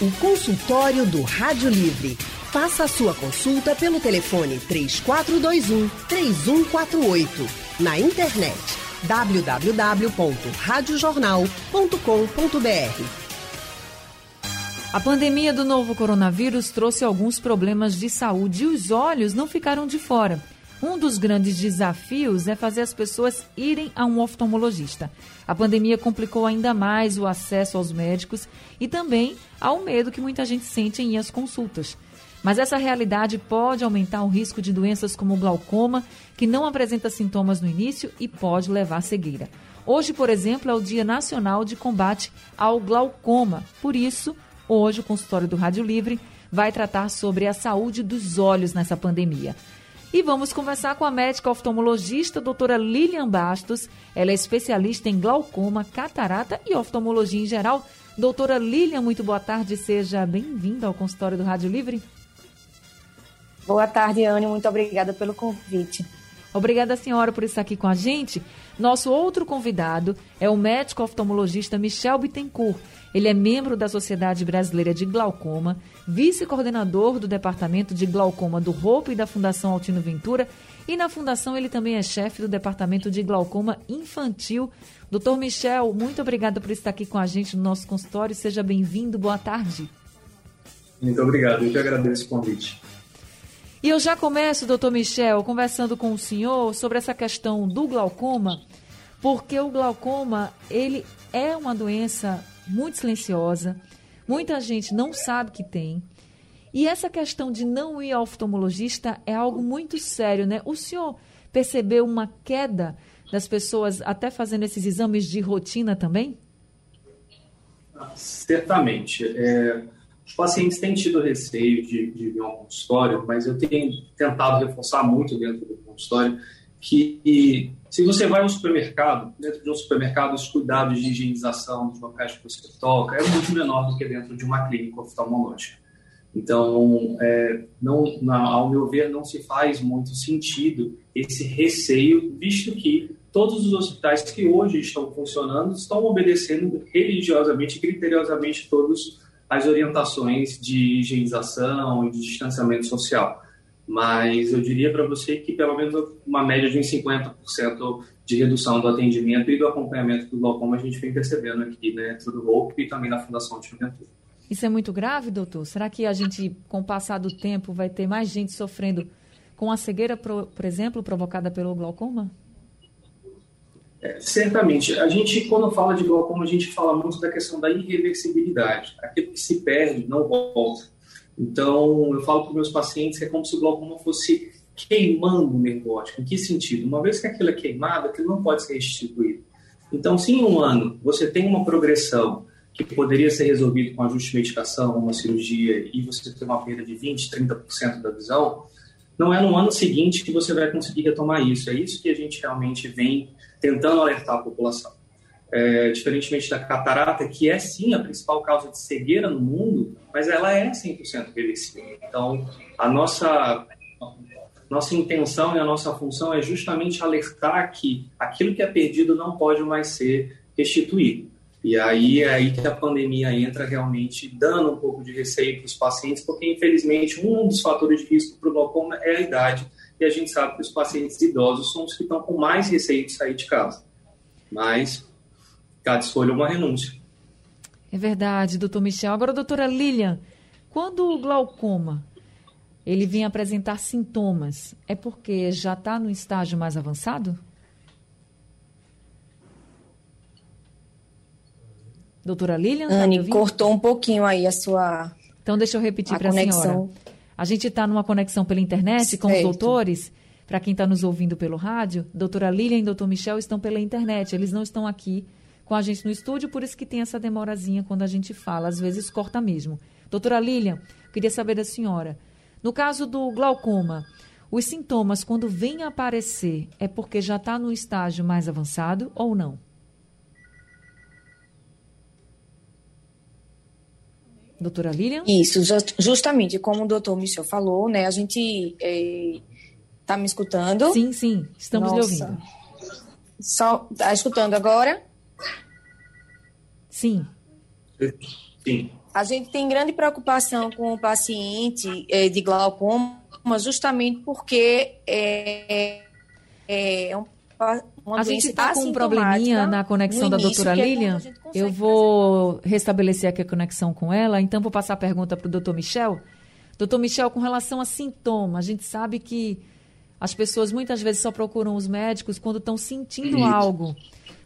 O consultório do Rádio Livre. Faça a sua consulta pelo telefone 3421 3148. Na internet www.radiojornal.com.br. A pandemia do novo coronavírus trouxe alguns problemas de saúde e os olhos não ficaram de fora. Um dos grandes desafios é fazer as pessoas irem a um oftalmologista. A pandemia complicou ainda mais o acesso aos médicos e também ao medo que muita gente sente em ir às consultas. Mas essa realidade pode aumentar o risco de doenças como glaucoma, que não apresenta sintomas no início e pode levar à cegueira. Hoje, por exemplo, é o Dia Nacional de Combate ao Glaucoma. Por isso, hoje o consultório do Rádio Livre vai tratar sobre a saúde dos olhos nessa pandemia. E vamos conversar com a médica oftalmologista doutora Lilian Bastos. Ela é especialista em glaucoma, catarata e oftalmologia em geral. Doutora Lilian, muito boa tarde. Seja bem-vinda ao consultório do Rádio Livre. Boa tarde, Anne. Muito obrigada pelo convite. Obrigada, senhora, por estar aqui com a gente. Nosso outro convidado é o médico oftalmologista Michel Bittencourt. Ele é membro da Sociedade Brasileira de Glaucoma, vice-coordenador do Departamento de Glaucoma do Roupa e da Fundação Altino Ventura. E na Fundação ele também é chefe do Departamento de Glaucoma Infantil. Doutor Michel, muito obrigada por estar aqui com a gente no nosso consultório. Seja bem-vindo. Boa tarde. Muito obrigado. Eu que agradeço o convite. E eu já começo, doutor Michel, conversando com o senhor sobre essa questão do glaucoma, porque o glaucoma, ele é uma doença muito silenciosa, muita gente não sabe que tem. E essa questão de não ir ao oftalmologista é algo muito sério, né? O senhor percebeu uma queda das pessoas até fazendo esses exames de rotina também? Certamente. É, os pacientes têm tido receio de, de vir ao consultório, mas eu tenho tentado reforçar muito dentro do consultório que se você vai ao supermercado, dentro de um supermercado, os cuidados de higienização dos locais que você toca é muito menor do que dentro de uma clínica oftalmológica. Então, é, não, ao meu ver, não se faz muito sentido esse receio, visto que todos os hospitais que hoje estão funcionando estão obedecendo religiosamente, criteriosamente todos as orientações de higienização e de distanciamento social. Mas eu diria para você que pelo menos uma média de uns 50% de redução do atendimento e do acompanhamento do glaucoma a gente vem percebendo aqui dentro do ROP e também na Fundação de Juventude. Isso é muito grave, doutor? Será que a gente, com o passar do tempo, vai ter mais gente sofrendo com a cegueira, por exemplo, provocada pelo glaucoma? É, certamente. A gente, quando fala de glaucoma, a gente fala muito da questão da irreversibilidade. Aquilo que se perde não volta. Então, eu falo para os meus pacientes que é como se o glaucoma fosse queimando o nervo óptico. Em que sentido? Uma vez que aquilo é queimado, aquilo não pode ser restituído. Então, se em um ano você tem uma progressão que poderia ser resolvido com ajuste de medicação, uma cirurgia, e você tem uma perda de 20%, 30% da visão, não é no ano seguinte que você vai conseguir retomar isso. É isso que a gente realmente vem tentando alertar a população. É, diferentemente da catarata, que é sim a principal causa de cegueira no mundo, mas ela é 100% reversível. Então, a nossa, nossa intenção e a nossa função é justamente alertar que aquilo que é perdido não pode mais ser restituído. E aí é aí que a pandemia entra realmente dando um pouco de receio para os pacientes, porque infelizmente um dos fatores de risco para o glaucoma é a idade e a gente sabe que os pacientes idosos são os que estão com mais receio de sair de casa. Mas cada escolha uma renúncia. É verdade, doutor Michel. Agora, doutora Lilian, quando o glaucoma ele vem apresentar sintomas, é porque já está no estágio mais avançado? Doutora Lilian? Tá Anne, tá cortou um pouquinho aí a sua. Então, deixa eu repetir para a senhora. A gente está numa conexão pela internet com os doutores. Para quem está nos ouvindo pelo rádio, doutora Lilian e doutor Michel estão pela internet. Eles não estão aqui com a gente no estúdio, por isso que tem essa demorazinha quando a gente fala. Às vezes corta mesmo. Doutora Lilian, queria saber da senhora. No caso do glaucoma, os sintomas, quando vêm aparecer, é porque já está no estágio mais avançado ou não? Doutora Lilian? Isso, justamente como o doutor Michel falou, né? A gente está é, me escutando? Sim, sim, estamos Nossa. lhe ouvindo. Só, está escutando agora? Sim. Sim. A gente tem grande preocupação com o paciente é, de glaucoma, justamente porque é, é, é um a gente está com um probleminha na conexão da doutora é Lilian. Eu vou restabelecer aqui a conexão com ela, então vou passar a pergunta para o doutor Michel. Doutor Michel, com relação a sintomas, a gente sabe que as pessoas muitas vezes só procuram os médicos quando estão sentindo Isso. algo.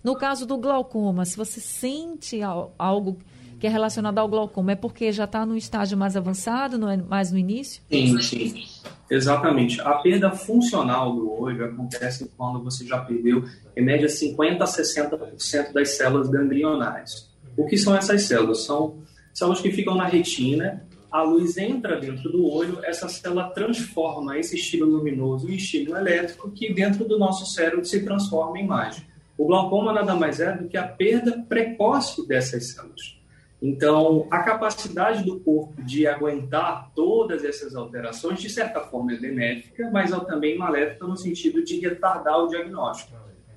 No caso do glaucoma, se você sente algo que é relacionado ao glaucoma, é porque já está no estágio mais avançado, não é mais no início? Sim, sim. Exatamente. A perda funcional do olho acontece quando você já perdeu, em média, 50% a 60% das células ganglionares. O que são essas células? São células que ficam na retina, a luz entra dentro do olho, essa célula transforma esse estímulo luminoso em estímulo elétrico, que dentro do nosso cérebro se transforma em imagem. O glaucoma nada mais é do que a perda precoce dessas células. Então, a capacidade do corpo de aguentar todas essas alterações, de certa forma, é benéfica, mas também maléfica no sentido de retardar o diagnóstico.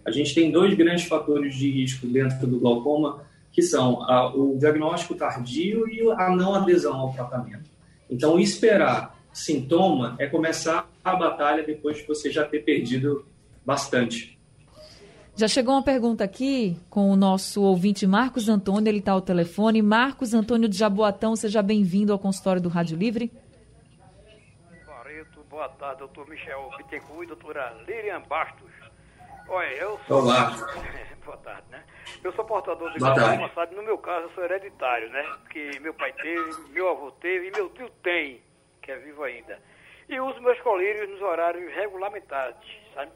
A gente tem dois grandes fatores de risco dentro do glaucoma, que são a, o diagnóstico tardio e a não adesão ao tratamento. Então, esperar sintoma é começar a batalha depois de você já ter perdido bastante. Já chegou uma pergunta aqui com o nosso ouvinte Marcos Antônio, ele está ao telefone. Marcos Antônio de Jaboatão, seja bem-vindo ao consultório do Rádio Livre. Barreto, boa tarde, doutor Michel Bittencourt e doutora Lilian Bastos. Olha, eu sou... Olá. boa tarde, né? Eu sou portador de glaucoma, sabe? No meu caso, eu sou hereditário, né? Porque meu pai teve, meu avô teve e meu tio tem, que é vivo ainda. E uso meus colírios nos horários regulamentados, sabe?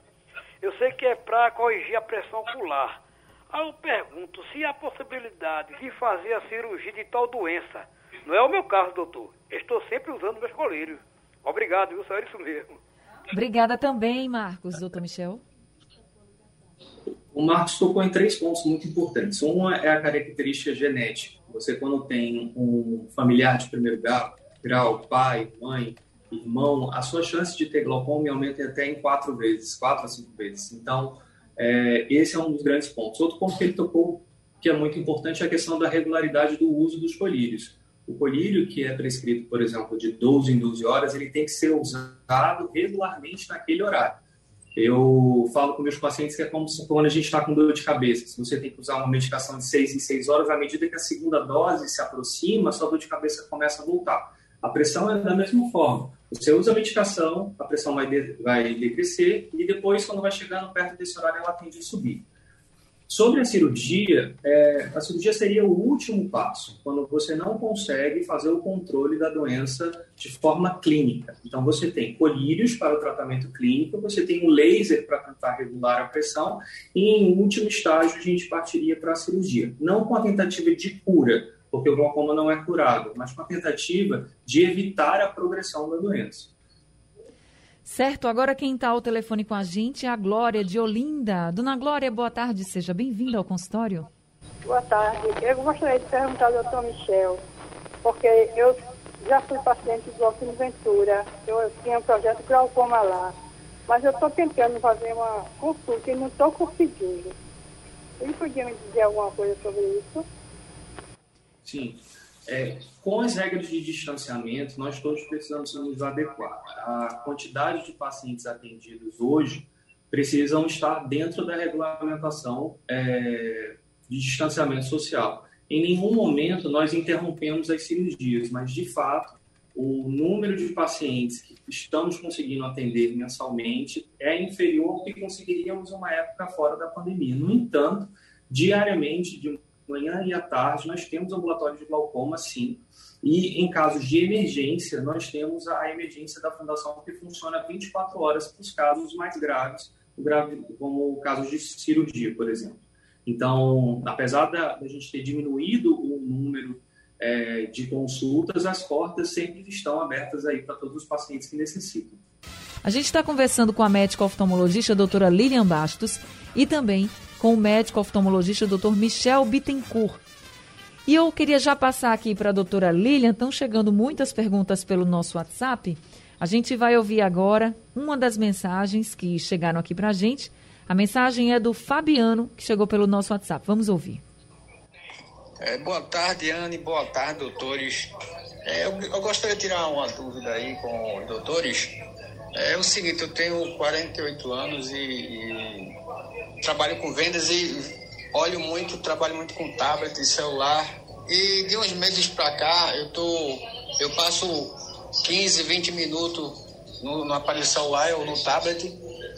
Eu sei que é para corrigir a pressão ocular. Aí eu pergunto se há possibilidade de fazer a cirurgia de tal doença. Não é o meu caso, doutor. Estou sempre usando meus colírios. Obrigado, viu? Só é isso mesmo. Obrigada também, Marcos, doutor Michel. O Marcos tocou em três pontos muito importantes. Uma é a característica genética. Você, quando tem um familiar de primeiro grau, grau pai, mãe, irmão, a sua chance de ter glaucoma aumenta até em quatro vezes, quatro a cinco vezes. Então, é, esse é um dos grandes pontos. Outro ponto que ele tocou, que é muito importante, é a questão da regularidade do uso dos colírios. O colírio que é prescrito, por exemplo, de 12 em 12 horas, ele tem que ser usado regularmente naquele horário. Eu falo com meus pacientes que é como quando a gente está com dor de cabeça. Se você tem que usar uma medicação de 6 em 6 horas, à medida que a segunda dose se aproxima, sua dor de cabeça começa a voltar. A pressão é da mesma forma. Você usa a medicação, a pressão vai, de, vai decrescer e depois, quando vai chegando perto desse horário, ela tende a subir. Sobre a cirurgia, é, a cirurgia seria o último passo, quando você não consegue fazer o controle da doença de forma clínica. Então, você tem colírios para o tratamento clínico, você tem um laser para tentar regular a pressão, e em último estágio, a gente partiria para a cirurgia. Não com a tentativa de cura, porque o glaucoma não é curado, mas com a tentativa de evitar a progressão da doença. Certo, agora quem está ao telefone com a gente é a Glória de Olinda. Dona Glória, boa tarde, seja bem-vinda ao consultório. Boa tarde. Eu gostaria de perguntar ao doutor Michel, porque eu já fui paciente do Alcino Ventura, eu tinha um projeto de glaucoma lá, mas eu estou tentando fazer uma consulta e não estou conseguindo. Ele podia me dizer alguma coisa sobre isso? Sim. É, com as regras de distanciamento, nós todos precisamos nos adequar. A quantidade de pacientes atendidos hoje precisam estar dentro da regulamentação é, de distanciamento social. Em nenhum momento nós interrompemos as cirurgias, mas de fato o número de pacientes que estamos conseguindo atender mensalmente é inferior ao que conseguiríamos uma época fora da pandemia. No entanto, diariamente, de manhã e à tarde, nós temos ambulatório de glaucoma, sim. E em casos de emergência, nós temos a emergência da Fundação que funciona 24 horas para os casos mais graves, como casos de cirurgia, por exemplo. Então, apesar da, da gente ter diminuído o número é, de consultas, as portas sempre estão abertas aí para todos os pacientes que necessitam. A gente está conversando com a médica oftalmologista a doutora Lilian Bastos e também com o médico oftalmologista Dr. Michel Bittencourt. E eu queria já passar aqui para a doutora Lilian, estão chegando muitas perguntas pelo nosso WhatsApp. A gente vai ouvir agora uma das mensagens que chegaram aqui para a gente. A mensagem é do Fabiano, que chegou pelo nosso WhatsApp. Vamos ouvir. É, boa tarde, Anne. Boa tarde, doutores. É, eu, eu, gostaria de tirar uma dúvida aí com os doutores. É, o seguinte, eu tenho 48 anos e, e trabalho com vendas e olho muito, trabalho muito com tablet e celular. E de uns meses para cá, eu tô, eu passo 15, 20 minutos no, no, aparelho celular ou no tablet.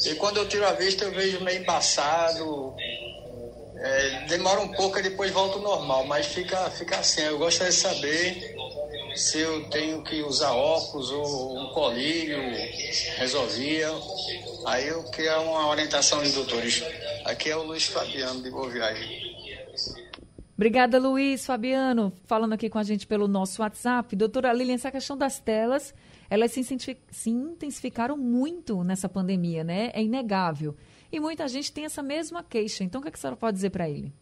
E quando eu tiro a vista, eu vejo meio embaçado. É, demora um pouco e depois volta ao normal, mas fica, fica assim. Eu gostaria de saber se eu tenho que usar óculos ou um colírio, resolvia. Aí eu queria uma orientação de doutores. Aqui é o Luiz Fabiano, de Boa Viagem. Obrigada, Luiz Fabiano, falando aqui com a gente pelo nosso WhatsApp. Doutora Lilian, essa questão das telas, elas se, intensificaram muito nessa pandemia, né? É inegável. E muita gente tem essa mesma queixa. Então, o que, é que a senhora pode dizer para ele?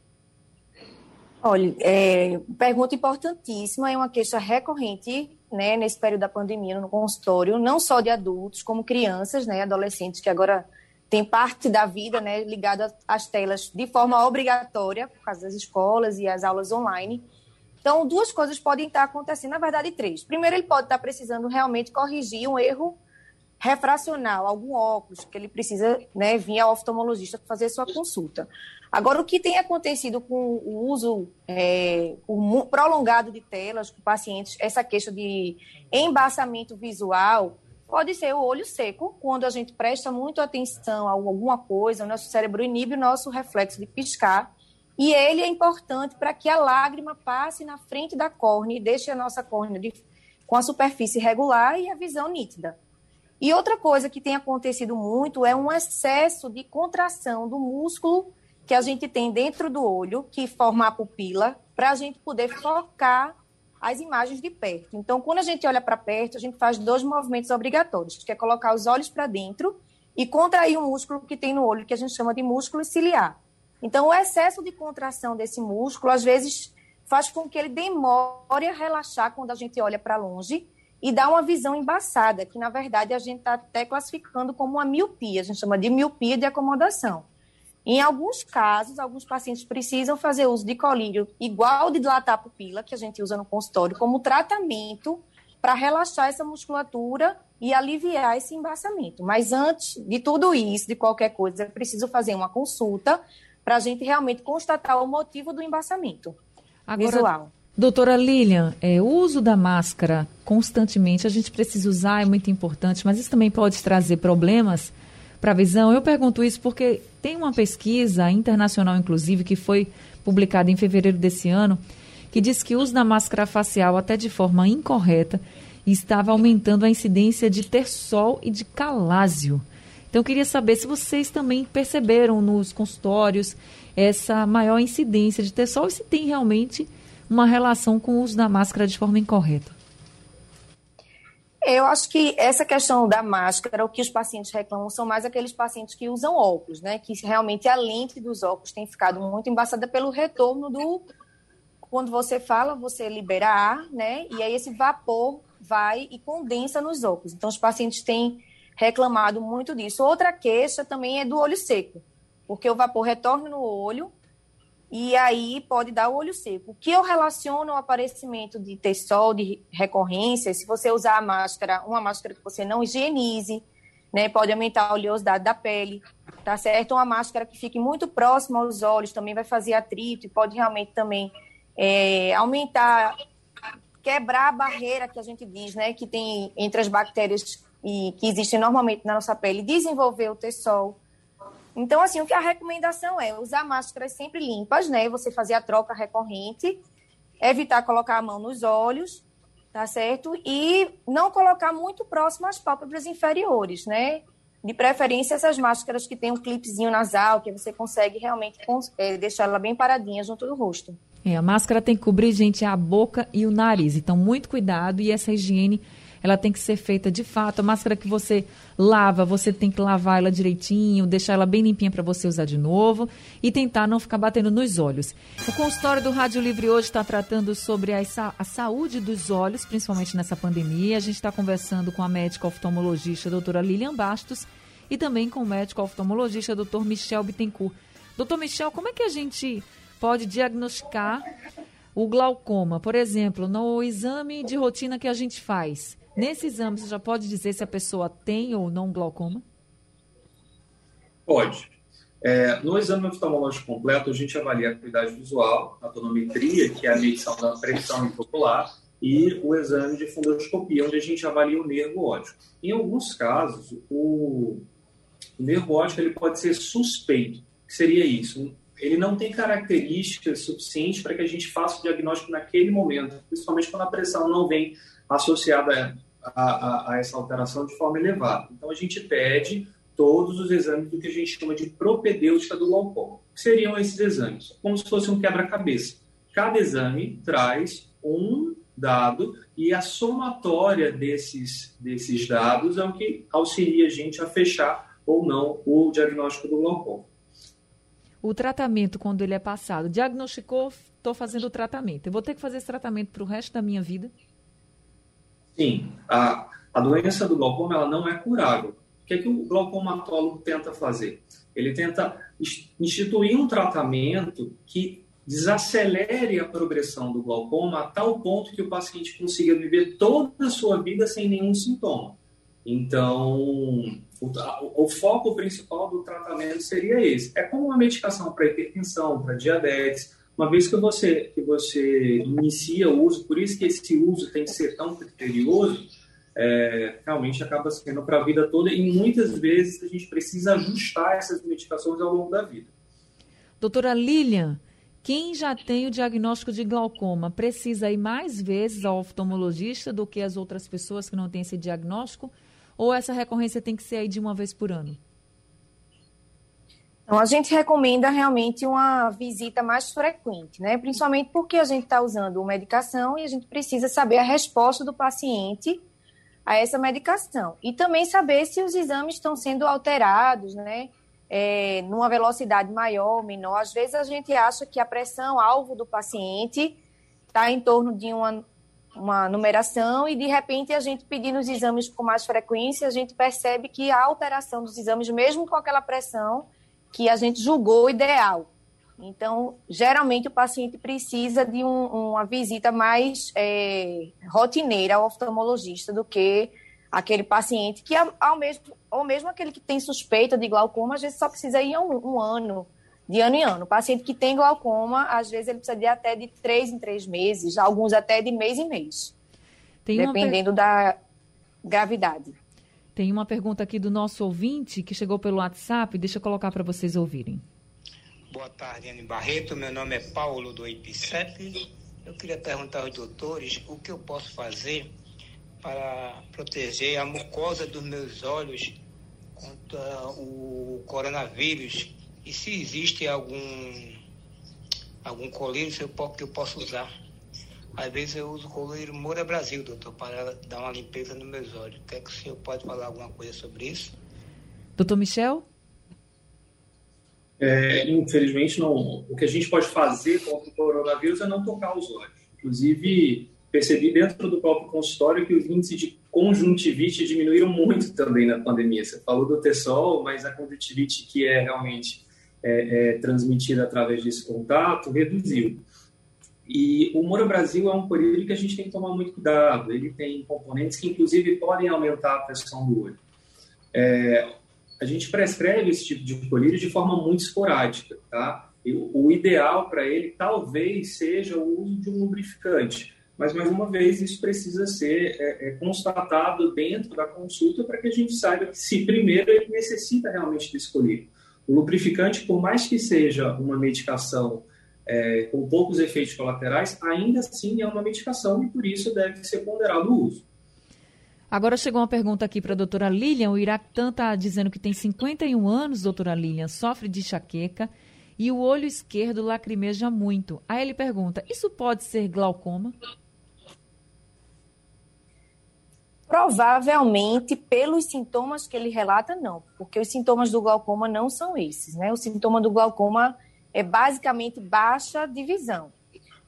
Olha, é, pergunta importantíssima, é uma queixa recorrente né, nesse período da pandemia no consultório, não só de adultos, como crianças, né, adolescentes, que agora tem parte da vida né, ligada às telas de forma obrigatória, por causa das escolas e as aulas online. Então, duas coisas podem estar acontecendo, na verdade, três. Primeiro, ele pode estar precisando realmente corrigir um erro refracional, algum óculos, que ele precisa né, vir ao oftalmologista fazer sua consulta. Agora, o que tem acontecido com o uso é, o prolongado de telas com pacientes, essa queixa de embaçamento visual, pode ser o olho seco, quando a gente presta muito atenção a alguma coisa, o nosso cérebro inibe o nosso reflexo de piscar, e ele é importante para que a lágrima passe na frente da córnea e deixe a nossa córnea de, com a superfície regular e a visão nítida. E outra coisa que tem acontecido muito é um excesso de contração do músculo que a gente tem dentro do olho, que forma a pupila, para a gente poder focar as imagens de perto. Então, quando a gente olha para perto, a gente faz dois movimentos obrigatórios, que é colocar os olhos para dentro e contrair o músculo que tem no olho, que a gente chama de músculo ciliar. Então, o excesso de contração desse músculo, às vezes, faz com que ele demore a relaxar quando a gente olha para longe e dá uma visão embaçada, que, na verdade, a gente está até classificando como uma miopia. A gente chama de miopia de acomodação. Em alguns casos, alguns pacientes precisam fazer uso de colírio igual de dilatar a pupila, que a gente usa no consultório, como tratamento para relaxar essa musculatura e aliviar esse embaçamento. Mas antes de tudo isso, de qualquer coisa, é preciso fazer uma consulta para a gente realmente constatar o motivo do embaçamento Agora, visual. Doutora Lilian, é, o uso da máscara constantemente, a gente precisa usar, é muito importante, mas isso também pode trazer problemas para a visão? Eu pergunto isso porque tem uma pesquisa internacional, inclusive, que foi publicada em fevereiro desse ano, que diz que o uso da máscara facial, até de forma incorreta, estava aumentando a incidência de terçol e de calásio. Então, eu queria saber se vocês também perceberam nos consultórios essa maior incidência de terçol e se tem realmente uma relação com o uso da máscara de forma incorreta. Eu acho que essa questão da máscara, o que os pacientes reclamam são mais aqueles pacientes que usam óculos, né? Que realmente a lente dos óculos tem ficado muito embaçada pelo retorno do. Quando você fala, você libera ar, né? E aí esse vapor vai e condensa nos óculos. Então, os pacientes têm reclamado muito disso. Outra queixa também é do olho seco, porque o vapor retorna no olho e aí pode dar o olho seco. O que eu relaciono ao aparecimento de tessol, de recorrência, se você usar a máscara, uma máscara que você não higienize, né, pode aumentar a oleosidade da pele, tá certo? Uma máscara que fique muito próxima aos olhos também vai fazer atrito e pode realmente também é, aumentar, quebrar a barreira que a gente diz, né, que tem entre as bactérias e que existem normalmente na nossa pele, desenvolver o tessol. Então, assim, o que a recomendação é usar máscaras sempre limpas, né? Você fazer a troca recorrente, evitar colocar a mão nos olhos, tá certo? E não colocar muito próximo às pálpebras inferiores, né? De preferência, essas máscaras que tem um clipezinho nasal, que você consegue realmente é, deixar ela bem paradinha junto do rosto. É, a máscara tem que cobrir, gente, a boca e o nariz. Então, muito cuidado e essa higiene ela tem que ser feita de fato. A máscara que você lava, você tem que lavar ela direitinho, deixar ela bem limpinha para você usar de novo e tentar não ficar batendo nos olhos. O consultório do Rádio Livre hoje está tratando sobre a, a saúde dos olhos, principalmente nessa pandemia. A gente está conversando com a médica oftalmologista doutora Lilian Bastos e também com o médico oftalmologista doutor Michel Bittencourt. Doutor Michel, como é que a gente pode diagnosticar o glaucoma, por exemplo, no exame de rotina que a gente faz, nesse exame você já pode dizer se a pessoa tem ou não glaucoma? Pode. É, no exame oftalmológico completo, a gente avalia a acuidade visual, a tonometria, que é a medição da pressão intraocular, e o exame de fundoscopia, onde a gente avalia o nervo óptico. Em alguns casos, o, o nervo óptico ele pode ser suspeito. Que seria isso? Ele não tem características suficientes para que a gente faça o diagnóstico naquele momento, principalmente quando a pressão não vem associada a, a, a essa alteração de forma elevada. Então, a gente pede todos os exames do que a gente chama de propedêutica do glaucoma. Que seriam esses exames? Como se fosse um quebra-cabeça. Cada exame traz um dado e a somatória desses, desses dados é o que auxilia a gente a fechar ou não o diagnóstico do glaucoma. O tratamento, quando ele é passado, diagnosticou, estou fazendo o tratamento. Eu vou ter que fazer esse tratamento para o resto da minha vida? Sim. A, a doença do glaucoma ela não é curável que, é que o glaucomatólogo tenta fazer? Ele tenta instituir um tratamento que desacelere a progressão do glaucoma a tal ponto que o paciente consiga viver toda a sua vida sem nenhum sintoma. Então, o, o, foco principal do tratamento seria esse. É como uma medicação para hipertensão, para diabetes. Uma vez que você, que você inicia o uso, por isso que esse uso tem que ser tão criterioso, é, realmente acaba sendo para a vida toda e muitas vezes a gente precisa ajustar essas medicações ao longo da vida. Doutora Lilian, quem já tem o diagnóstico de glaucoma precisa ir mais vezes ao oftalmologista do que as outras pessoas que não têm esse diagnóstico? Ou essa recorrência tem que ser aí de uma vez por ano? Então, a gente recomenda realmente uma visita mais frequente, né? Principalmente porque a gente está usando medicação e a gente precisa saber a resposta do paciente a essa medicação. E também saber se os exames estão sendo alterados, né? É, numa velocidade maior menor. Às vezes a gente acha que a pressão alvo do paciente está em torno de uma, uma numeração e de repente a gente pedindo os exames com mais frequência, a gente percebe que a alteração dos exames, mesmo com aquela pressão que a gente julgou ideal, então, geralmente o paciente precisa de um, uma visita mais é, rotineira ao oftalmologista do que aquele paciente que, ao mesmo, ou mesmo aquele que tem suspeita de glaucoma, às vezes só precisa ir um, um ano, de ano em ano. O paciente que tem glaucoma, às vezes ele precisa de até de três em três meses, alguns até de mês em mês, tem dependendo per... da gravidade. Tem uma pergunta aqui do nosso ouvinte que chegou pelo WhatsApp, deixa eu colocar para vocês ouvirem. Boa tarde, Anne Barreto. Meu nome é Paulo do IPCEP. Eu queria perguntar aos doutores o que eu posso fazer para proteger a mucosa dos meus olhos contra o coronavírus e se existe algum algum colírio que eu posso usar. Às vezes eu uso o colírio Moura Brasil, doutor, para dar uma limpeza nos meus olhos. Quer que o senhor pode falar alguma coisa sobre isso? Doutor Michel? É, infelizmente, não, o que a gente pode fazer contra o coronavírus é não tocar os olhos. Inclusive, percebi dentro do próprio consultório que os índices de conjuntivite diminuíram muito também na pandemia. Você falou do TESOL, mas a conjuntivite que é realmente é, é, transmitida através desse contato reduziu. E o Moura Brasil é um colírio que a gente tem que tomar muito cuidado. Ele tem componentes que, inclusive, podem aumentar a pressão do olho. É, a gente prescreve esse tipo de colírio de forma muito esporádica, tá? E o ideal para ele talvez seja o uso de um lubrificante, mas mais uma vez isso precisa ser é, é, constatado dentro da consulta para que a gente saiba se primeiro ele necessita realmente desse colírio. O lubrificante, por mais que seja uma medicação é, com poucos efeitos colaterais, ainda assim é uma medicação e por isso deve ser ponderado o uso. Agora chegou uma pergunta aqui para a doutora Lilian. O Iraqutan está dizendo que tem 51 anos, doutora Lilian, sofre de enxaqueca e o olho esquerdo lacrimeja muito. Aí ele pergunta: isso pode ser glaucoma? Provavelmente, pelos sintomas que ele relata, não, porque os sintomas do glaucoma não são esses, né? O sintoma do glaucoma é basicamente baixa divisão,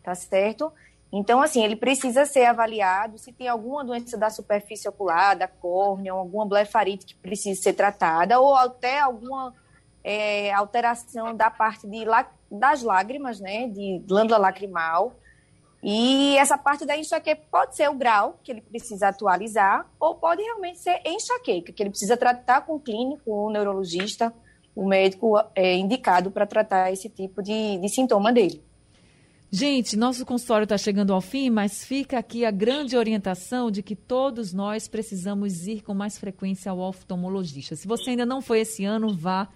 tá certo? Então, assim, ele precisa ser avaliado se tem alguma doença da superfície ocular, da córnea, alguma blefarite que precisa ser tratada, ou até alguma é, alteração da parte de, das lágrimas, né, de glândula lacrimal. E essa parte da enxaqueca pode ser o grau que ele precisa atualizar, ou pode realmente ser enxaqueca, que ele precisa tratar com o clínico, o neurologista, o médico é, indicado para tratar esse tipo de, de sintoma dele. Gente, nosso consultório está chegando ao fim, mas fica aqui a grande orientação de que todos nós precisamos ir com mais frequência ao oftalmologista. Se você ainda não foi esse ano, vá,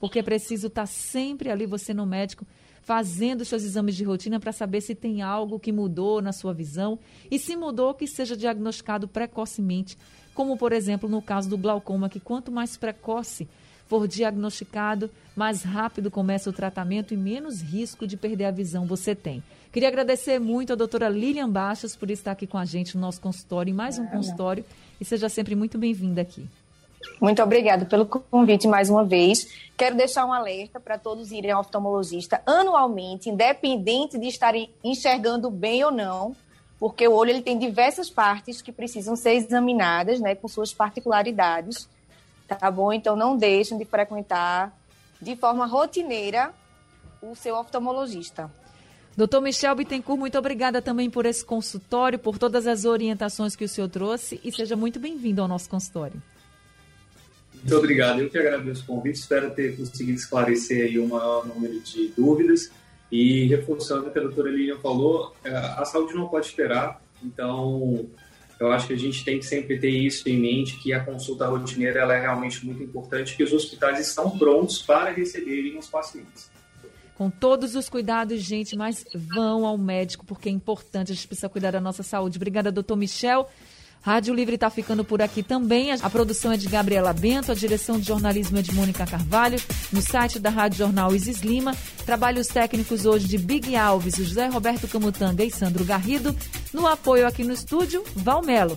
porque é preciso estar tá sempre ali, você no médico, fazendo seus exames de rotina para saber se tem algo que mudou na sua visão e se mudou, que seja diagnosticado precocemente, como por exemplo no caso do glaucoma, que quanto mais precoce for diagnosticado, mais rápido começa o tratamento e menos risco de perder a visão você tem. Queria agradecer muito a doutora Lilian Baixas por estar aqui com a gente no nosso consultório, em mais um consultório, e seja sempre muito bem-vinda aqui. Muito obrigada pelo convite mais uma vez. Quero deixar um alerta para todos irem ao oftalmologista anualmente, independente de estarem enxergando bem ou não, porque o olho ele tem diversas partes que precisam ser examinadas, né, com suas particularidades tá bom? Então não deixem de frequentar de forma rotineira o seu oftalmologista. Doutor Michel Bittencourt, muito obrigada também por esse consultório, por todas as orientações que o senhor trouxe e seja muito bem-vindo ao nosso consultório. Muito obrigado. Eu que agradeço o convite. Espero ter conseguido esclarecer aí o maior número de dúvidas. E reforçando o que a doutora Lilian falou, é, a saúde não pode esperar. Então, eu acho que a gente tem que sempre ter isso em mente, que a consulta rotineira ela é realmente muito importante, que os hospitais estão prontos para receberem os pacientes. Com todos os cuidados, gente, mas vão ao médico, porque é importante, a gente precisa cuidar da nossa saúde. Obrigada, doutor Michel. Rádio Livre está ficando por aqui também. A produção é de Gabriela Bento, a direção de jornalismo é de Mônica Carvalho. No site da Rádio Jornal Isis Lima. Trabalhos técnicos hoje de Big Alves, José Roberto Camutanga e Sandro Garrido. No apoio aqui no estúdio, Valmelo.